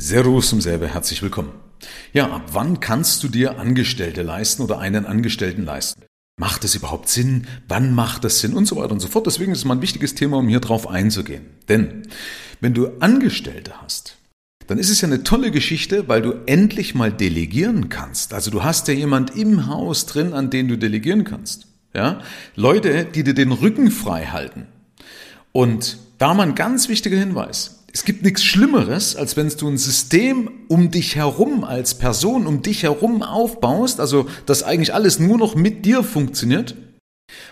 Servus um selber, herzlich willkommen. Ja, ab wann kannst du dir Angestellte leisten oder einen Angestellten leisten? Macht es überhaupt Sinn? Wann macht es Sinn? Und so weiter und so fort. Deswegen ist es mal ein wichtiges Thema, um hier drauf einzugehen. Denn wenn du Angestellte hast, dann ist es ja eine tolle Geschichte, weil du endlich mal delegieren kannst. Also du hast ja jemand im Haus drin, an den du delegieren kannst. Ja? Leute, die dir den Rücken frei halten. Und da mal ein ganz wichtiger Hinweis. Es gibt nichts Schlimmeres, als wenn du ein System um dich herum als Person, um dich herum aufbaust, also dass eigentlich alles nur noch mit dir funktioniert,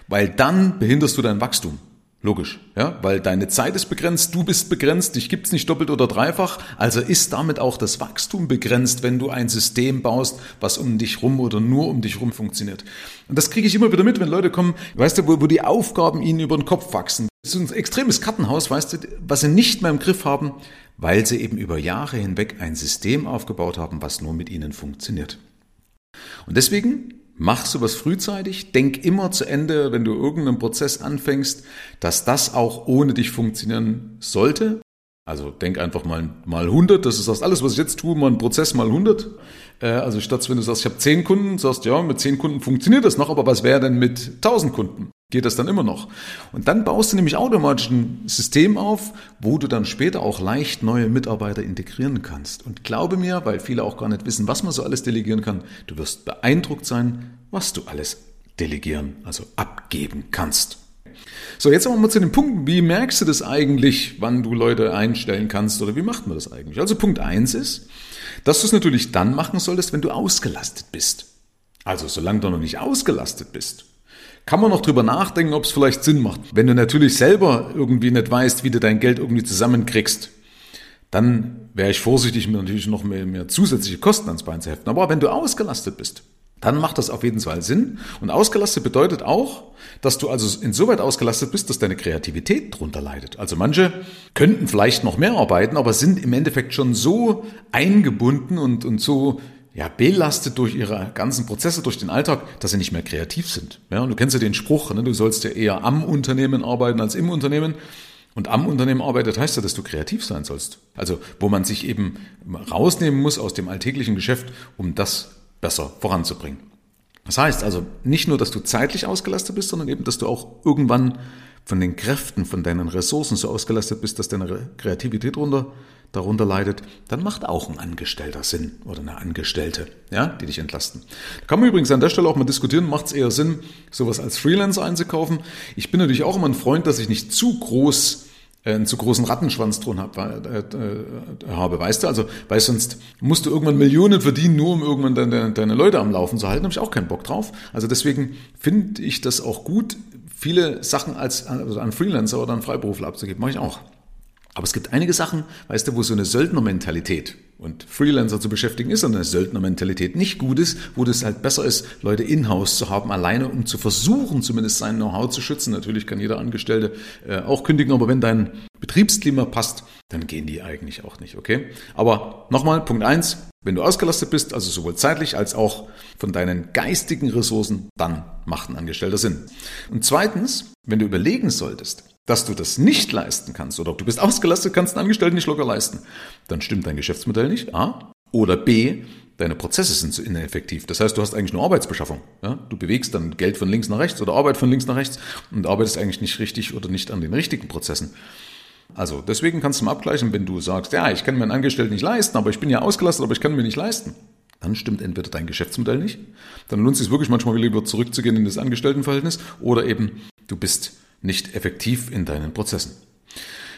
weil dann behinderst du dein Wachstum. Logisch, ja, weil deine Zeit ist begrenzt, du bist begrenzt, dich gibt's nicht doppelt oder dreifach, also ist damit auch das Wachstum begrenzt, wenn du ein System baust, was um dich rum oder nur um dich rum funktioniert. Und das kriege ich immer wieder mit, wenn Leute kommen, weißt du, wo, wo die Aufgaben ihnen über den Kopf wachsen. Das ist ein extremes Kartenhaus, weißt du, was sie nicht mehr im Griff haben, weil sie eben über Jahre hinweg ein System aufgebaut haben, was nur mit ihnen funktioniert. Und deswegen Mach sowas frühzeitig, denk immer zu Ende, wenn du irgendeinen Prozess anfängst, dass das auch ohne dich funktionieren sollte. Also denk einfach mal mal 100, das ist das alles, was ich jetzt tue, mal ein Prozess mal 100. Äh, also statt wenn du sagst, ich habe 10 Kunden, sagst ja, mit 10 Kunden funktioniert das noch, aber was wäre denn mit 1000 Kunden? Geht das dann immer noch? Und dann baust du nämlich automatisch ein System auf, wo du dann später auch leicht neue Mitarbeiter integrieren kannst. Und glaube mir, weil viele auch gar nicht wissen, was man so alles delegieren kann, du wirst beeindruckt sein, was du alles delegieren, also abgeben kannst. So, jetzt aber mal zu den Punkten. Wie merkst du das eigentlich, wann du Leute einstellen kannst oder wie macht man das eigentlich? Also Punkt eins ist, dass du es natürlich dann machen solltest, wenn du ausgelastet bist. Also solange du noch nicht ausgelastet bist, kann man noch drüber nachdenken, ob es vielleicht Sinn macht. Wenn du natürlich selber irgendwie nicht weißt, wie du dein Geld irgendwie zusammenkriegst, dann wäre ich vorsichtig, mir natürlich noch mehr, mehr zusätzliche Kosten ans Bein zu heften. Aber wenn du ausgelastet bist, dann macht das auf jeden Fall Sinn. Und ausgelastet bedeutet auch, dass du also insoweit ausgelastet bist, dass deine Kreativität drunter leidet. Also manche könnten vielleicht noch mehr arbeiten, aber sind im Endeffekt schon so eingebunden und, und so ja, belastet durch ihre ganzen Prozesse, durch den Alltag, dass sie nicht mehr kreativ sind. Ja, und du kennst ja den Spruch, ne? du sollst ja eher am Unternehmen arbeiten als im Unternehmen. Und am Unternehmen arbeitet heißt ja, dass du kreativ sein sollst. Also, wo man sich eben rausnehmen muss aus dem alltäglichen Geschäft, um das besser voranzubringen. Das heißt also nicht nur, dass du zeitlich ausgelastet bist, sondern eben, dass du auch irgendwann von den Kräften, von deinen Ressourcen so ausgelastet bist, dass deine Kreativität runter darunter leidet, dann macht auch ein Angestellter Sinn oder eine Angestellte, ja, die dich entlasten. Da kann man übrigens an der Stelle auch mal diskutieren, macht es eher Sinn, sowas als Freelancer einzukaufen. Ich bin natürlich auch immer ein Freund, dass ich nicht zu groß äh, einen zu großen Rattenschwanz drin äh, äh, habe, weißt du? Also, weil sonst musst du irgendwann Millionen verdienen, nur um irgendwann deine, deine Leute am Laufen zu halten. habe ich auch keinen Bock drauf. Also deswegen finde ich das auch gut, viele Sachen als also an Freelancer oder an Freiberufler abzugeben. Mache ich auch. Aber es gibt einige Sachen, weißt du, wo so eine Söldnermentalität und Freelancer zu beschäftigen ist eine Söldnermentalität nicht gut ist, wo das halt besser ist, Leute in-house zu haben, alleine, um zu versuchen, zumindest sein Know-how zu schützen. Natürlich kann jeder Angestellte äh, auch kündigen, aber wenn dein Betriebsklima passt, dann gehen die eigentlich auch nicht, okay? Aber nochmal, Punkt eins: wenn du ausgelastet bist, also sowohl zeitlich als auch von deinen geistigen Ressourcen, dann macht ein Angestellter Sinn. Und zweitens, wenn du überlegen solltest, dass du das nicht leisten kannst oder du bist ausgelastet, kannst einen Angestellten nicht locker leisten, dann stimmt dein Geschäftsmodell nicht, A. Oder B, deine Prozesse sind zu ineffektiv. Das heißt, du hast eigentlich nur Arbeitsbeschaffung. Ja? Du bewegst dann Geld von links nach rechts oder Arbeit von links nach rechts und arbeitest eigentlich nicht richtig oder nicht an den richtigen Prozessen. Also deswegen kannst du mal abgleichen, wenn du sagst, ja, ich kann mir einen Angestellten nicht leisten, aber ich bin ja ausgelastet, aber ich kann mir nicht leisten. Dann stimmt entweder dein Geschäftsmodell nicht, dann lohnt es sich wirklich manchmal lieber zurückzugehen in das Angestelltenverhältnis oder eben du bist nicht effektiv in deinen Prozessen.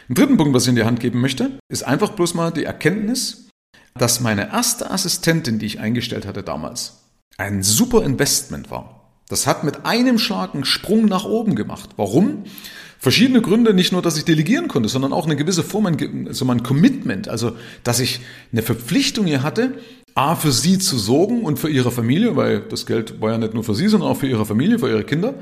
Ein dritten Punkt, was ich in die Hand geben möchte, ist einfach bloß mal die Erkenntnis, dass meine erste Assistentin, die ich eingestellt hatte damals, ein super Investment war. Das hat mit einem Schlag einen Sprung nach oben gemacht. Warum? Verschiedene Gründe, nicht nur, dass ich delegieren konnte, sondern auch eine gewisse Form, also mein Commitment, also dass ich eine Verpflichtung hier hatte, A, für sie zu sorgen und für ihre Familie, weil das Geld war ja nicht nur für sie, sondern auch für ihre Familie, für ihre Kinder.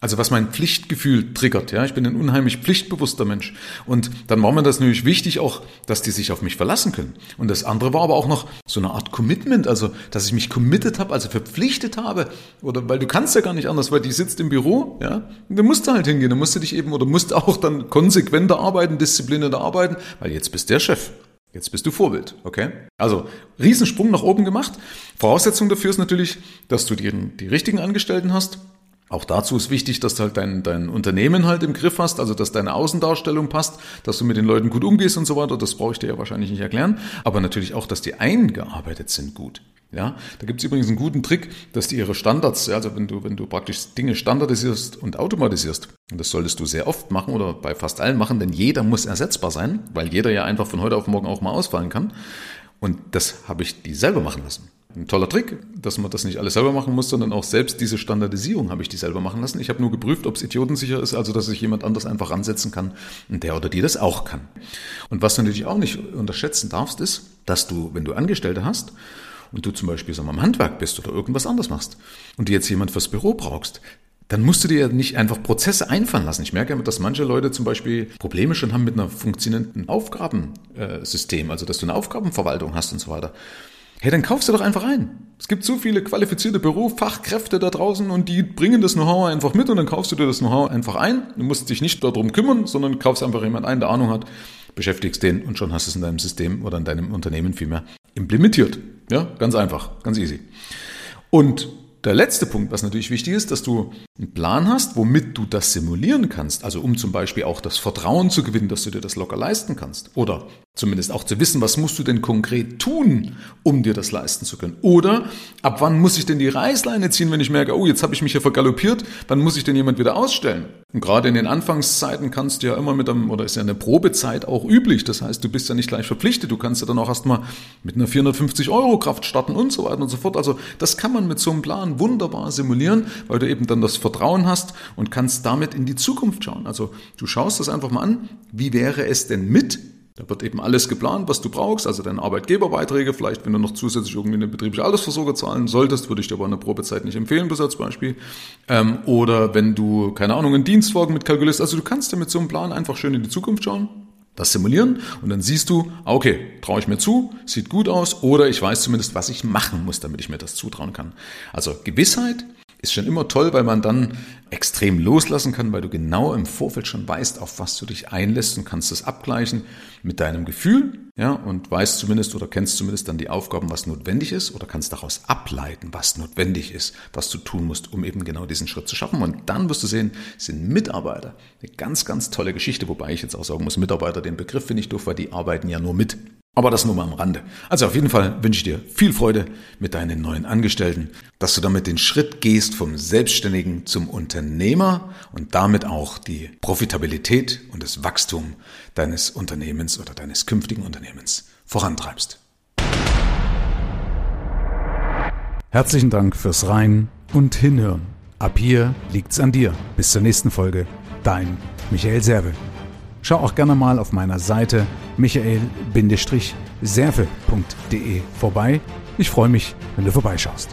Also was mein Pflichtgefühl triggert, ja. Ich bin ein unheimlich pflichtbewusster Mensch. Und dann war mir das natürlich wichtig auch, dass die sich auf mich verlassen können. Und das andere war aber auch noch so eine Art Commitment, also dass ich mich committed habe, also verpflichtet habe. Oder weil du kannst ja gar nicht anders, weil die sitzt im Büro, ja. Und du musst halt hingehen, du musst dich eben oder musst auch dann konsequenter arbeiten, disziplinierter arbeiten, weil jetzt bist der Chef. Jetzt bist du Vorbild, okay? Also Riesensprung nach oben gemacht. Voraussetzung dafür ist natürlich, dass du die, die richtigen Angestellten hast, auch dazu ist wichtig, dass du halt dein, dein Unternehmen halt im Griff hast, also dass deine Außendarstellung passt, dass du mit den Leuten gut umgehst und so weiter. Das brauche ich dir ja wahrscheinlich nicht erklären. Aber natürlich auch, dass die eingearbeitet sind gut. Ja, da gibt es übrigens einen guten Trick, dass die ihre Standards, also wenn du, wenn du praktisch Dinge standardisierst und automatisierst, und das solltest du sehr oft machen oder bei fast allen machen, denn jeder muss ersetzbar sein, weil jeder ja einfach von heute auf morgen auch mal ausfallen kann. Und das habe ich die selber machen lassen ein toller Trick, dass man das nicht alles selber machen muss, sondern auch selbst diese Standardisierung habe ich die selber machen lassen. Ich habe nur geprüft, ob es idiotensicher ist, also dass sich jemand anders einfach ransetzen kann und der oder die das auch kann. Und was du natürlich auch nicht unterschätzen darfst, ist, dass du, wenn du Angestellte hast und du zum Beispiel sagen wir, im Handwerk bist oder irgendwas anderes machst und du jetzt jemand fürs Büro brauchst, dann musst du dir nicht einfach Prozesse einfallen lassen. Ich merke, dass manche Leute zum Beispiel Probleme schon haben mit einer funktionierenden Aufgabensystem, also dass du eine Aufgabenverwaltung hast und so weiter. Hey, dann kaufst du doch einfach ein. Es gibt so viele qualifizierte Bürofachkräfte da draußen und die bringen das Know-how einfach mit und dann kaufst du dir das Know-how einfach ein. Du musst dich nicht darum kümmern, sondern kaufst einfach jemand ein, der Ahnung hat, beschäftigst den und schon hast du es in deinem System oder in deinem Unternehmen vielmehr implementiert. Ja, ganz einfach, ganz easy. Und der letzte Punkt, was natürlich wichtig ist, dass du einen Plan hast, womit du das simulieren kannst. Also um zum Beispiel auch das Vertrauen zu gewinnen, dass du dir das locker leisten kannst. Oder zumindest auch zu wissen, was musst du denn konkret tun, um dir das leisten zu können. Oder ab wann muss ich denn die Reißleine ziehen, wenn ich merke, oh, jetzt habe ich mich hier vergaloppiert, wann muss ich denn jemand wieder ausstellen? Und gerade in den Anfangszeiten kannst du ja immer mit einem, oder ist ja eine Probezeit auch üblich. Das heißt, du bist ja nicht gleich verpflichtet. Du kannst ja dann auch erstmal mit einer 450 Euro Kraft starten und so weiter und so fort. Also das kann man mit so einem Plan wunderbar simulieren, weil du eben dann das Vertrauen hast und kannst damit in die Zukunft schauen. Also du schaust das einfach mal an. Wie wäre es denn mit da wird eben alles geplant, was du brauchst, also deine Arbeitgeberbeiträge, vielleicht wenn du noch zusätzlich irgendwie eine betriebliche Altersvorsorge zahlen solltest, würde ich dir aber eine Probezeit nicht empfehlen, bis als Beispiel. Ähm, oder wenn du, keine Ahnung, einen Dienstwagen mitkalkulierst, also du kannst dir mit so einem Plan einfach schön in die Zukunft schauen, das simulieren und dann siehst du, ah, okay, traue ich mir zu, sieht gut aus oder ich weiß zumindest, was ich machen muss, damit ich mir das zutrauen kann. Also Gewissheit ist schon immer toll, weil man dann extrem loslassen kann, weil du genau im Vorfeld schon weißt, auf was du dich einlässt und kannst es abgleichen mit deinem Gefühl, ja, und weißt zumindest oder kennst zumindest dann die Aufgaben, was notwendig ist oder kannst daraus ableiten, was notwendig ist, was du tun musst, um eben genau diesen Schritt zu schaffen. Und dann wirst du sehen, sind Mitarbeiter eine ganz, ganz tolle Geschichte, wobei ich jetzt auch sagen muss, Mitarbeiter, den Begriff finde ich doof, weil die arbeiten ja nur mit. Aber das nur mal am Rande. Also auf jeden Fall wünsche ich dir viel Freude mit deinen neuen Angestellten, dass du damit den Schritt gehst vom Selbstständigen zum Unternehmer und damit auch die Profitabilität und das Wachstum deines Unternehmens oder deines künftigen Unternehmens vorantreibst. Herzlichen Dank fürs Rein und Hinhören. Ab hier liegt's an dir. Bis zur nächsten Folge. Dein Michael Serve. Schau auch gerne mal auf meiner Seite michael-serve.de vorbei. Ich freue mich, wenn du vorbeischaust.